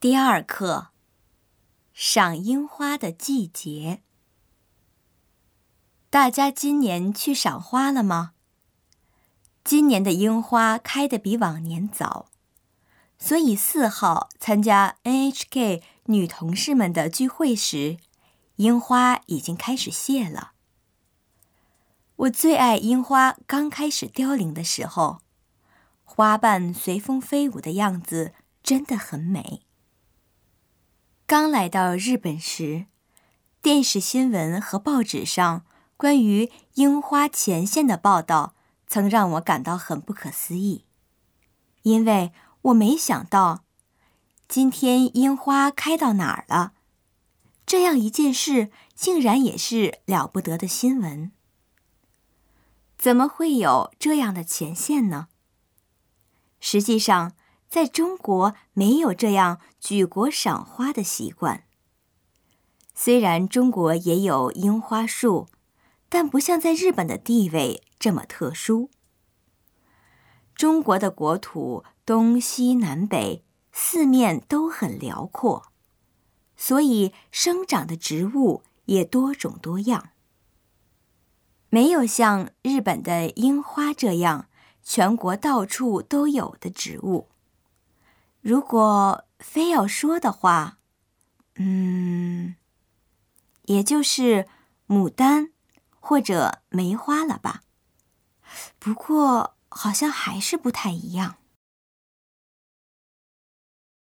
第二课：赏樱花的季节。大家今年去赏花了吗？今年的樱花开得比往年早，所以四号参加 NHK 女同事们的聚会时，樱花已经开始谢了。我最爱樱花刚开始凋零的时候，花瓣随风飞舞的样子真的很美。刚来到日本时，电视新闻和报纸上关于樱花前线的报道，曾让我感到很不可思议，因为我没想到，今天樱花开到哪儿了，这样一件事竟然也是了不得的新闻。怎么会有这样的前线呢？实际上。在中国没有这样举国赏花的习惯。虽然中国也有樱花树，但不像在日本的地位这么特殊。中国的国土东西南北四面都很辽阔，所以生长的植物也多种多样，没有像日本的樱花这样全国到处都有的植物。如果非要说的话，嗯，也就是牡丹或者梅花了吧。不过好像还是不太一样。